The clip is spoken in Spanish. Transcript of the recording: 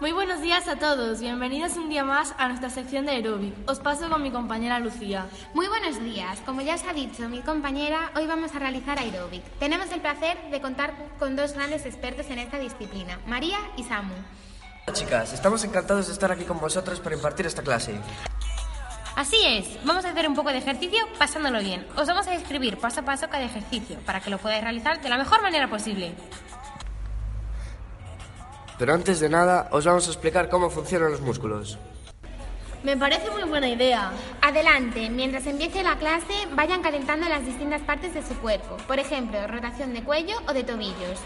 Muy buenos días a todos, bienvenidos un día más a nuestra sección de aeróbic. Os paso con mi compañera Lucía. Muy buenos días, como ya os ha dicho mi compañera, hoy vamos a realizar aeróbic. Tenemos el placer de contar con dos grandes expertos en esta disciplina, María y Samu. Hola chicas, estamos encantados de estar aquí con vosotros para impartir esta clase. Así es, vamos a hacer un poco de ejercicio pasándolo bien. Os vamos a describir paso a paso cada ejercicio para que lo podáis realizar de la mejor manera posible. Pero antes de nada, os vamos a explicar cómo funcionan los músculos. Me parece muy buena idea. Adelante, mientras empiece la clase, vayan calentando las distintas partes de su cuerpo, por ejemplo, rotación de cuello o de tobillos.